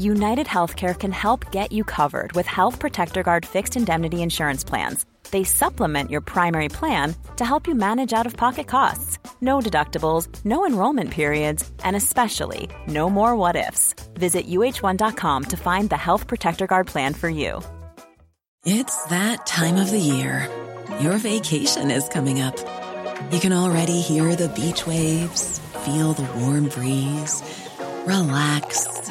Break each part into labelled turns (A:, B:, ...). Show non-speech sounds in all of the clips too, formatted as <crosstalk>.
A: United Healthcare can help get you covered with Health Protector Guard fixed indemnity insurance plans. They supplement your primary plan to help you manage out of pocket costs. No deductibles, no enrollment periods, and especially no more what ifs. Visit uh1.com to find the Health Protector Guard plan for you.
B: It's that time of the year. Your vacation is coming up. You can already hear the beach waves, feel the warm breeze, relax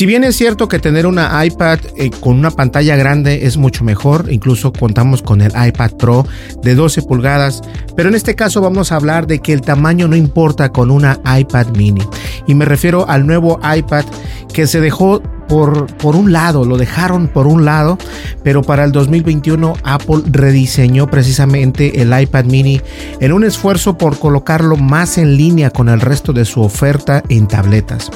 C: Si bien es cierto que tener una iPad eh, con una pantalla grande es mucho mejor, incluso contamos con el iPad Pro de 12 pulgadas, pero en este caso vamos a hablar de que el tamaño no importa con una iPad mini. Y me refiero al nuevo iPad que se dejó por, por, un lado, lo dejaron por un lado, pero para el 2021 Apple rediseñó precisamente el iPad mini en un esfuerzo por colocarlo más en línea con el resto de su oferta en tabletas.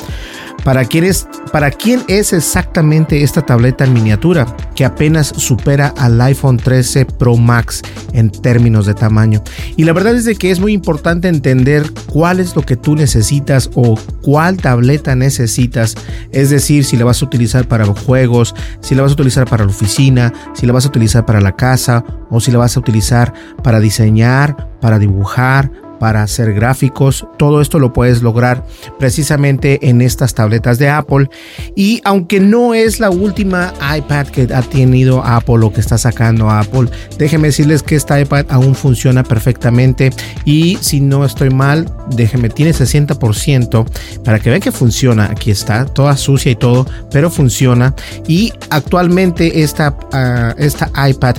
C: ¿Para quién, es, ¿Para quién es exactamente esta tableta en miniatura que apenas supera al iPhone 13 Pro Max en términos de tamaño? Y la verdad es de que es muy importante entender cuál es lo que tú necesitas o cuál tableta necesitas. Es decir, si la vas a utilizar para juegos, si la vas a utilizar para la oficina, si la vas a utilizar para la casa o si la vas a utilizar para diseñar, para dibujar, para hacer gráficos. Todo esto lo puedes lograr precisamente en estas tabletas de Apple. Y aunque no es la última iPad que ha tenido Apple o que está sacando Apple, déjenme decirles que esta iPad aún funciona perfectamente. Y si no estoy mal, déjenme, tiene 60% para que vean que funciona. Aquí está, toda sucia y todo, pero funciona. Y actualmente esta, uh, esta iPad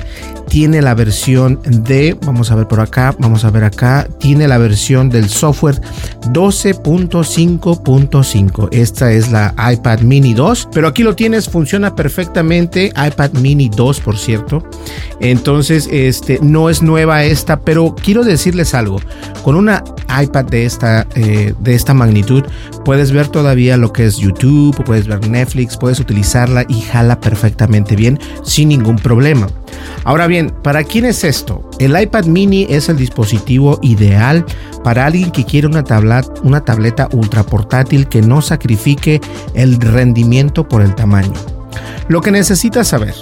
C: tiene la versión de, vamos a ver por acá, vamos a ver acá, tiene la versión del software 12.5.5. Esta es la iPad mini 2, pero aquí lo tienes, funciona perfectamente, iPad mini 2 por cierto. Entonces, este no es nueva esta, pero quiero decirles algo, con una iPad de esta, eh, de esta magnitud, puedes ver todavía lo que es YouTube, puedes ver Netflix, puedes utilizarla y jala perfectamente bien sin ningún problema. Ahora bien, ¿para quién es esto? El iPad mini es el dispositivo ideal para alguien que quiere una, una tableta ultra portátil que no sacrifique el rendimiento por el tamaño. Lo que necesitas saber,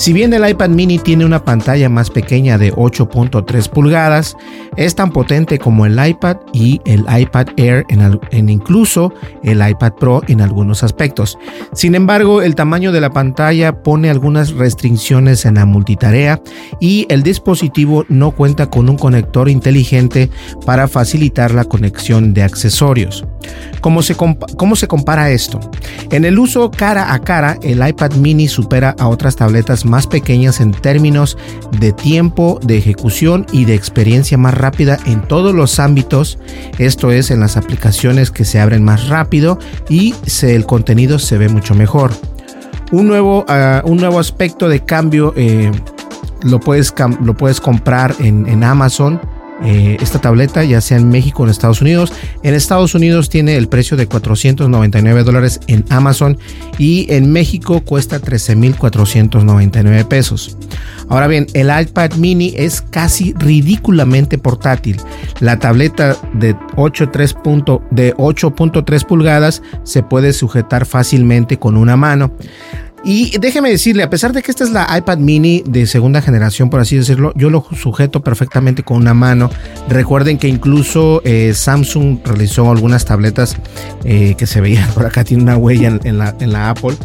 C: si bien el iPad mini tiene una pantalla más pequeña de 8.3 pulgadas, es tan potente como el iPad y el iPad Air en, incluso el iPad Pro en algunos aspectos. Sin embargo, el tamaño de la pantalla pone algunas restricciones en la multitarea y el dispositivo no cuenta con un conector inteligente para facilitar la conexión de accesorios. ¿Cómo se, ¿Cómo se compara esto? En el uso cara a cara, el iPad mini supera a otras tabletas más pequeñas en términos de tiempo de ejecución y de experiencia más rápida en todos los ámbitos, esto es en las aplicaciones que se abren más rápido y el contenido se ve mucho mejor. Un nuevo, ah, un nuevo aspecto de cambio eh, lo, puedes, lo puedes comprar en, en Amazon eh, esta tableta, ya sea en México o en Estados Unidos. En Estados Unidos tiene el precio de 499 dólares en Amazon y en México cuesta 13,499 pesos. Ahora bien, el iPad mini es casi ridículamente portátil. La tableta de 8.3 pulgadas se puede sujetar fácilmente con una mano. Y déjeme decirle, a pesar de que esta es la iPad mini de segunda generación, por así decirlo, yo lo sujeto perfectamente con una mano. Recuerden que incluso eh, Samsung realizó algunas tabletas eh, que se veían <laughs> por acá, tiene una huella en, la, en la Apple.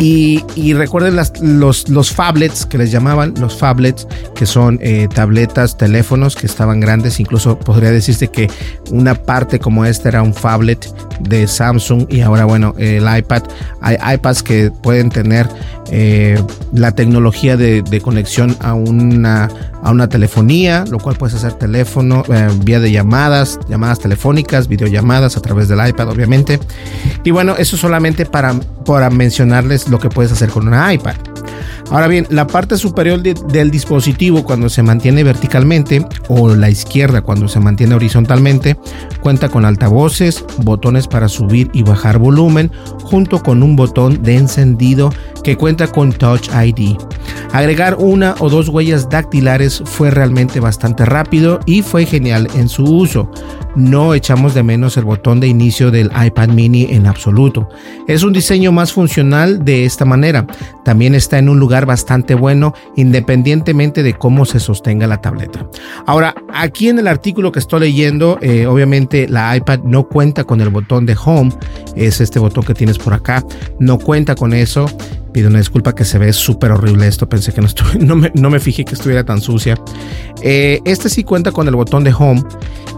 C: Y, recuerden los, los phablets que les llamaban, los phablets, que son eh, tabletas, teléfonos que estaban grandes. Incluso podría decirse que una parte como esta era un phablet de Samsung y ahora bueno, el iPad. Hay iPads que pueden tener eh, la tecnología de, conexión a una, a una telefonía, lo cual puedes hacer teléfono, eh, vía de llamadas, llamadas telefónicas, videollamadas a través del iPad, obviamente. Y bueno, eso solamente para, para mencionarles lo que puedes hacer con una iPad. Ahora bien, la parte superior del dispositivo cuando se mantiene verticalmente o la izquierda cuando se mantiene horizontalmente cuenta con altavoces, botones para subir y bajar volumen junto con un botón de encendido que cuenta con Touch ID. Agregar una o dos huellas dactilares fue realmente bastante rápido y fue genial en su uso. No echamos de menos el botón de inicio del iPad mini en absoluto. Es un diseño más funcional de esta manera. También está en un lugar bastante bueno independientemente de cómo se sostenga la tableta. Ahora, aquí en el artículo que estoy leyendo, eh, obviamente la iPad no cuenta con el botón de home. Es este botón que tienes por acá. No cuenta con eso. Pido una disculpa que se ve súper horrible esto. Pensé que no, <laughs> me, no, me, fijé que estuviera tan sucia. Eh, este sí cuenta con el botón de home.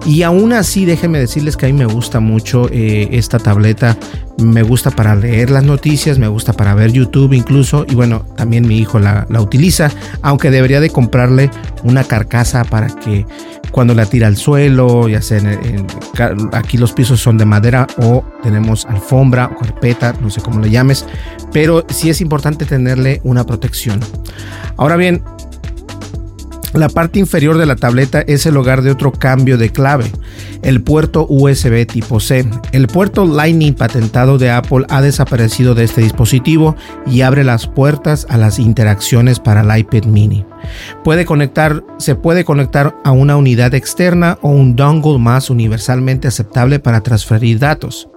C: Y aún así, déjenme decirles que a mí me gusta mucho eh, esta tableta. Me gusta para leer las noticias, me gusta para ver YouTube incluso. Y bueno, también mi hijo la, la utiliza. Aunque debería de comprarle una carcasa para que cuando la tira al suelo, ya sea aquí los pisos son de madera o tenemos alfombra o carpeta, no sé cómo le llames, pero sí es importante tenerle una protección. Ahora bien, la parte inferior de la tableta es el hogar de otro cambio de clave, el puerto USB tipo C. El puerto Lightning patentado de Apple ha desaparecido de este dispositivo y abre las puertas a las interacciones para el iPad mini. Se puede conectar a una unidad externa o un dongle más universalmente aceptable para transferir datos.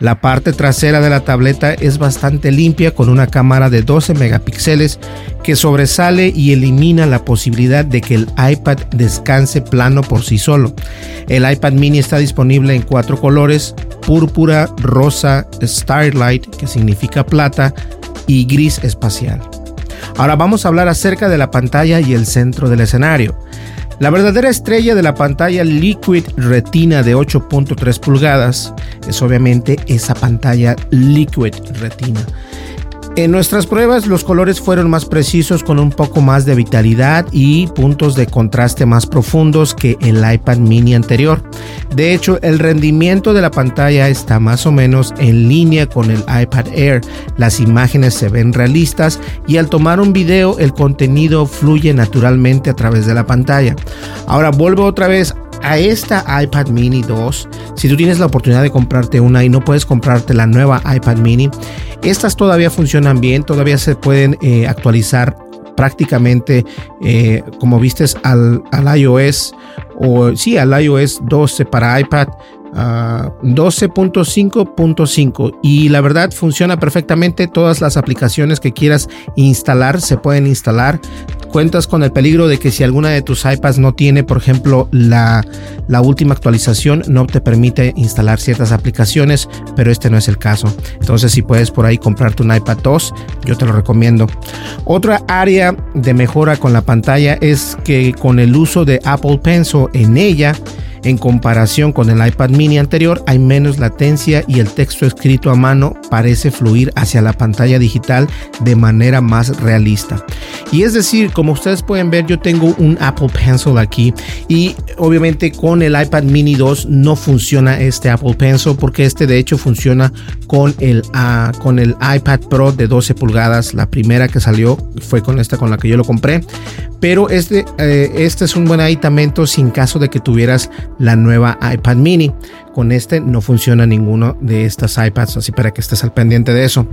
C: La parte trasera de la tableta es bastante limpia con una cámara de 12 megapíxeles que sobresale y elimina la posibilidad de que el iPad descanse plano por sí solo. El iPad mini está disponible en cuatro colores, púrpura, rosa, starlight, que significa plata, y gris espacial. Ahora vamos a hablar acerca de la pantalla y el centro del escenario. La verdadera estrella de la pantalla Liquid Retina de 8.3 pulgadas es obviamente esa pantalla Liquid Retina. En nuestras pruebas los colores fueron más precisos con un poco más de vitalidad y puntos de contraste más profundos que el iPad mini anterior. De hecho, el rendimiento de la pantalla está más o menos en línea con el iPad Air. Las imágenes se ven realistas y al tomar un video el contenido fluye naturalmente a través de la pantalla. Ahora vuelvo otra vez a esta iPad mini 2, si tú tienes la oportunidad de comprarte una y no puedes comprarte la nueva iPad mini, estas todavía funcionan bien, todavía se pueden eh, actualizar prácticamente eh, como vistes al, al, iOS o sí al iOS 12 para iPad 12.5.5 ah, y la verdad funciona perfectamente. Todas las aplicaciones que quieras instalar se pueden instalar cuentas con el peligro de que si alguna de tus iPads no tiene por ejemplo la, última actualización no te permite instalar ciertas aplicaciones pero este no es el caso. Entonces si puedes por ahí comprarte un iPad 2 yo te lo recomiendo. Otra área de mejora con la pantalla es que con el uso de Apple Pencil en ella en comparación con el iPad mini anterior hay menos latencia y el texto escrito a mano parece fluir hacia la pantalla digital de manera más realista. Y es decir, como ustedes pueden ver, yo tengo un Apple Pencil aquí y obviamente con el iPad mini 2 no funciona este Apple Pencil porque este de hecho funciona con el, uh, con el iPad Pro de 12 pulgadas. La primera que salió fue con esta con la que yo lo compré. Pero este, eh, este es un buen aditamento sin caso de que tuvieras la nueva iPad mini. Con este no funciona ninguno de estas iPads, así para que estés al pendiente de eso.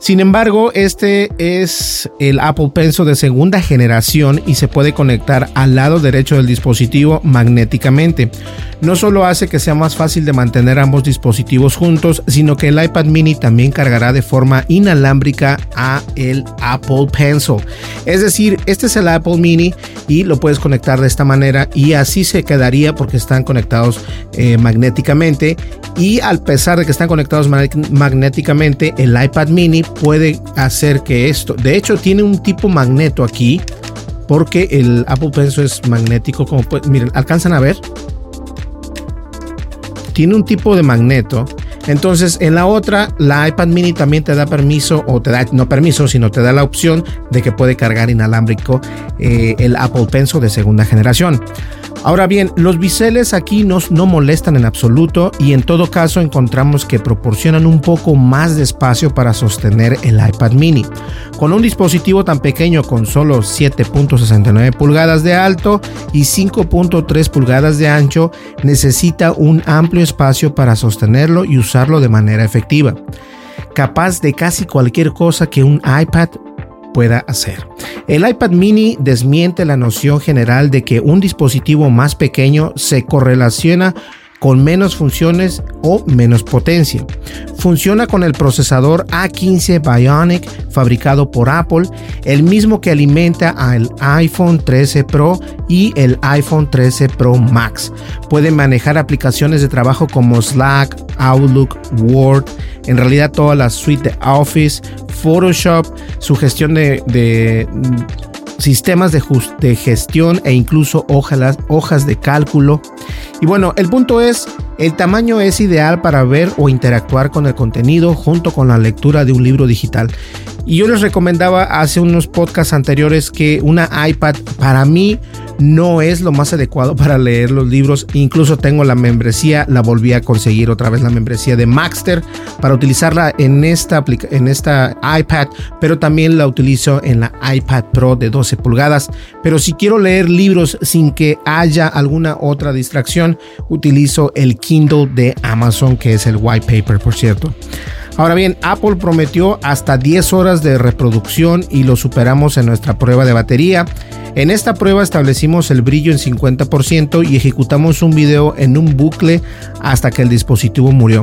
C: Sin embargo, este es el Apple Pencil de segunda generación y se puede conectar al lado derecho del dispositivo magnéticamente. No solo hace que sea más fácil de mantener ambos dispositivos juntos, sino que el iPad mini también cargará de forma inalámbrica a el Apple Pencil. Es decir, este es el Apple mini y lo puedes conectar de esta manera y así se quedaría porque están conectados eh, magnéticamente Y al pesar de que están conectados magnéticamente, el iPad mini puede hacer que esto, de hecho tiene un tipo magneto aquí, porque el Apple Pencil es magnético, como pueden, miren, alcanzan a ver. Tiene un tipo de magneto entonces, en la otra, la iPad mini también te da permiso, o te da, no permiso, sino te da la opción de que puede cargar inalámbrico eh, el Apple Pencil de segunda generación. Ahora bien, los biseles aquí nos, no molestan en absoluto y en todo caso encontramos que proporcionan un poco más de espacio para sostener el iPad mini. Con un dispositivo tan pequeño con solo 7.69 pulgadas de alto y 5.3 pulgadas de ancho, necesita un amplio espacio para sostenerlo y usarlo de manera efectiva capaz de casi cualquier cosa que un iPad pueda hacer. El iPad mini desmiente la noción general de que un dispositivo más pequeño se correlaciona con menos funciones o menos potencia. Funciona con el procesador A15 Bionic fabricado por Apple, el mismo que alimenta al iPhone 13 Pro y el iPhone 13 Pro Max. Puede manejar aplicaciones de trabajo como Slack, Outlook, Word, en realidad toda la suite de Office, Photoshop, su gestión de, sistemas de, gestión e incluso hojas, hojas de cálculo. Y bueno, el punto es, el tamaño es ideal para ver o interactuar con el contenido junto con la lectura de un libro digital. Y yo les recomendaba hace unos podcasts anteriores que una iPad para mí no es lo más adecuado para leer los libros. Incluso tengo la membresía, la volví a conseguir otra vez la membresía de Maxter para utilizarla en esta, en esta iPad, pero también la utilizo en la iPad Pro de 12 pulgadas. Pero si quiero leer libros sin que haya alguna otra distracción, utilizo el Kindle de Amazon, que es el white paper, por cierto. Ahora bien, Apple prometió hasta 10 horas de reproducción y lo superamos en nuestra prueba de batería. En esta prueba establecimos el brillo en 50% y ejecutamos un video en un bucle hasta que el dispositivo murió.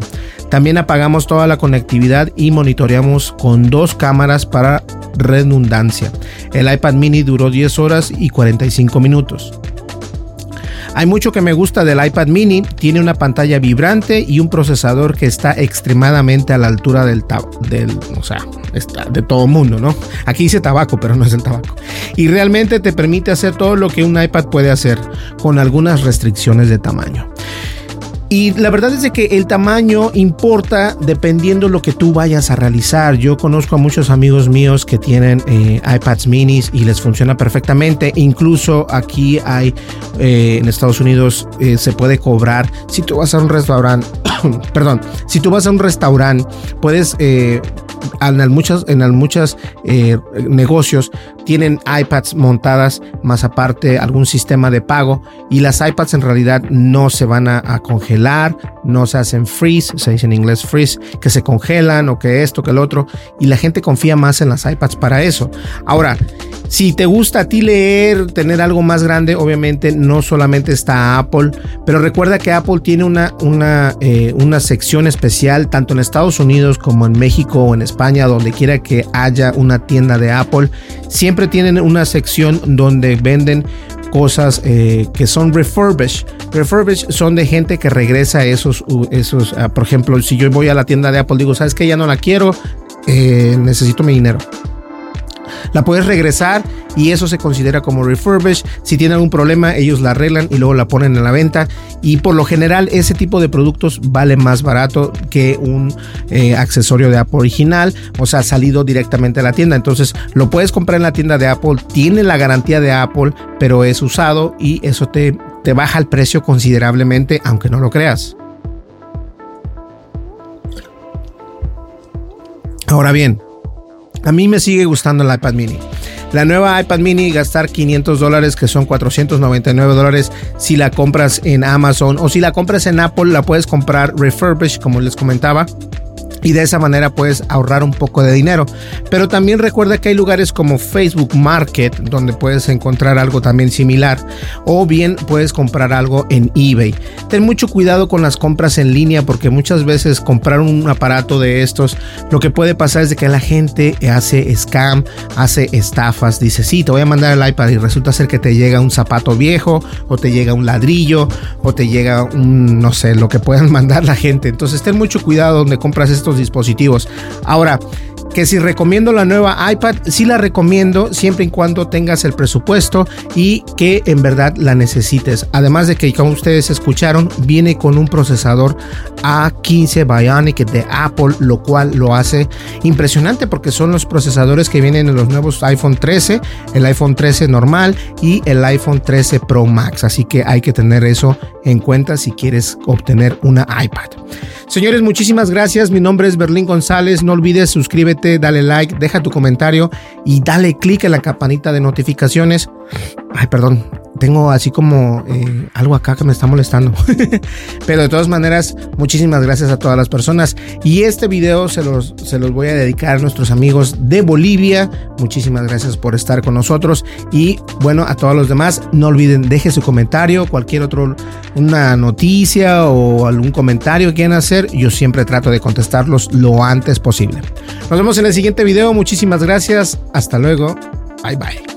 C: También apagamos toda la conectividad y monitoreamos con dos cámaras para redundancia. El iPad mini duró 10 horas y 45 minutos. Hay mucho que me gusta del iPad mini, tiene una pantalla vibrante y un procesador que está extremadamente a la altura del, del o sea, de todo mundo, ¿no? Aquí dice tabaco, pero no es el tabaco. Y realmente te permite hacer todo lo que un iPad puede hacer, con algunas restricciones de tamaño. Y la verdad es de que el tamaño importa dependiendo lo que tú vayas a realizar. Yo conozco a muchos amigos míos que tienen eh, iPads minis y les funciona perfectamente. Incluso aquí hay eh, en Estados Unidos eh, se puede cobrar. Si tú vas a un restaurante, <coughs> perdón, si tú vas a un restaurante, puedes en muchos, en eh, negocios tienen iPads montadas, más aparte algún sistema de pago. Y las iPads en realidad no se van a, a, congelar, no se hacen freeze, se dice en inglés freeze, que se congelan o que esto, que el otro. Y la gente confía más en las iPads para eso. Ahora, si te gusta a ti leer, tener algo más grande, obviamente no solamente está Apple, pero recuerda que Apple tiene una, una, eh, una sección especial tanto en Estados Unidos como en México o en España, donde quiera que haya una tienda de Apple, siempre tienen una sección donde venden cosas eh, que son refurbished. Refurbished son de gente que regresa esos, esos ah, por ejemplo, si yo voy a la tienda de Apple, digo, ¿sabes que Ya no la quiero, eh, necesito mi dinero la puedes regresar y eso se considera como refurbish. Si tiene algún problema, ellos la arreglan y luego la ponen en la venta. Y por lo general, ese tipo de productos vale más barato que un eh, accesorio de Apple original, o sea, salido directamente a la tienda. Entonces, lo puedes comprar en la tienda de Apple, tiene la garantía de Apple, pero es usado y eso te, te baja el precio considerablemente, aunque no lo creas. Ahora bien, a mí me sigue gustando el iPad mini. La nueva iPad mini gastar 500 dólares que son 499 dólares si la compras en Amazon o si la compras en Apple la puedes comprar refurbished como les comentaba y de esa manera puedes ahorrar un poco de dinero. Pero también recuerda que hay lugares como Facebook Market donde puedes encontrar algo también similar o bien puedes comprar algo en eBay. Ten mucho cuidado con las compras en línea porque muchas veces comprar un aparato de estos lo que puede pasar es de que la gente hace scam, hace estafas, dice, "Sí, te voy a mandar el iPad" y resulta ser que te llega un zapato viejo o te llega un ladrillo o te llega un no sé, lo que puedan <laughs> mandar la gente. Entonces, ten mucho cuidado donde compras esto dispositivos. Ahora, que si recomiendo la nueva iPad, sí la recomiendo siempre y cuando tengas el presupuesto y que en verdad la necesites. Además de que como ustedes escucharon, viene con un procesador A15 Bionic de Apple, lo cual lo hace impresionante porque son los procesadores que vienen en los nuevos iPhone 13, el iPhone 13 normal y el iPhone 13 Pro Max. Así que hay que tener eso en cuenta si quieres obtener una iPad. Señores, muchísimas gracias. Mi nombre es Berlín González. No olvides suscríbete, dale like, deja tu comentario y dale click en la campanita de notificaciones. Ay, perdón, tengo así como eh, algo acá que me está molestando. <laughs> Pero de todas maneras, muchísimas gracias a todas las personas. Y este video se los, se los voy a dedicar a nuestros amigos de Bolivia. Muchísimas gracias por estar con nosotros. Y bueno, a todos los demás, no olviden, deje su comentario, cualquier otro, una noticia o algún comentario que quieran hacer. Yo siempre trato de contestarlos lo antes posible. Nos vemos en el siguiente video. Muchísimas gracias. Hasta luego. Bye bye.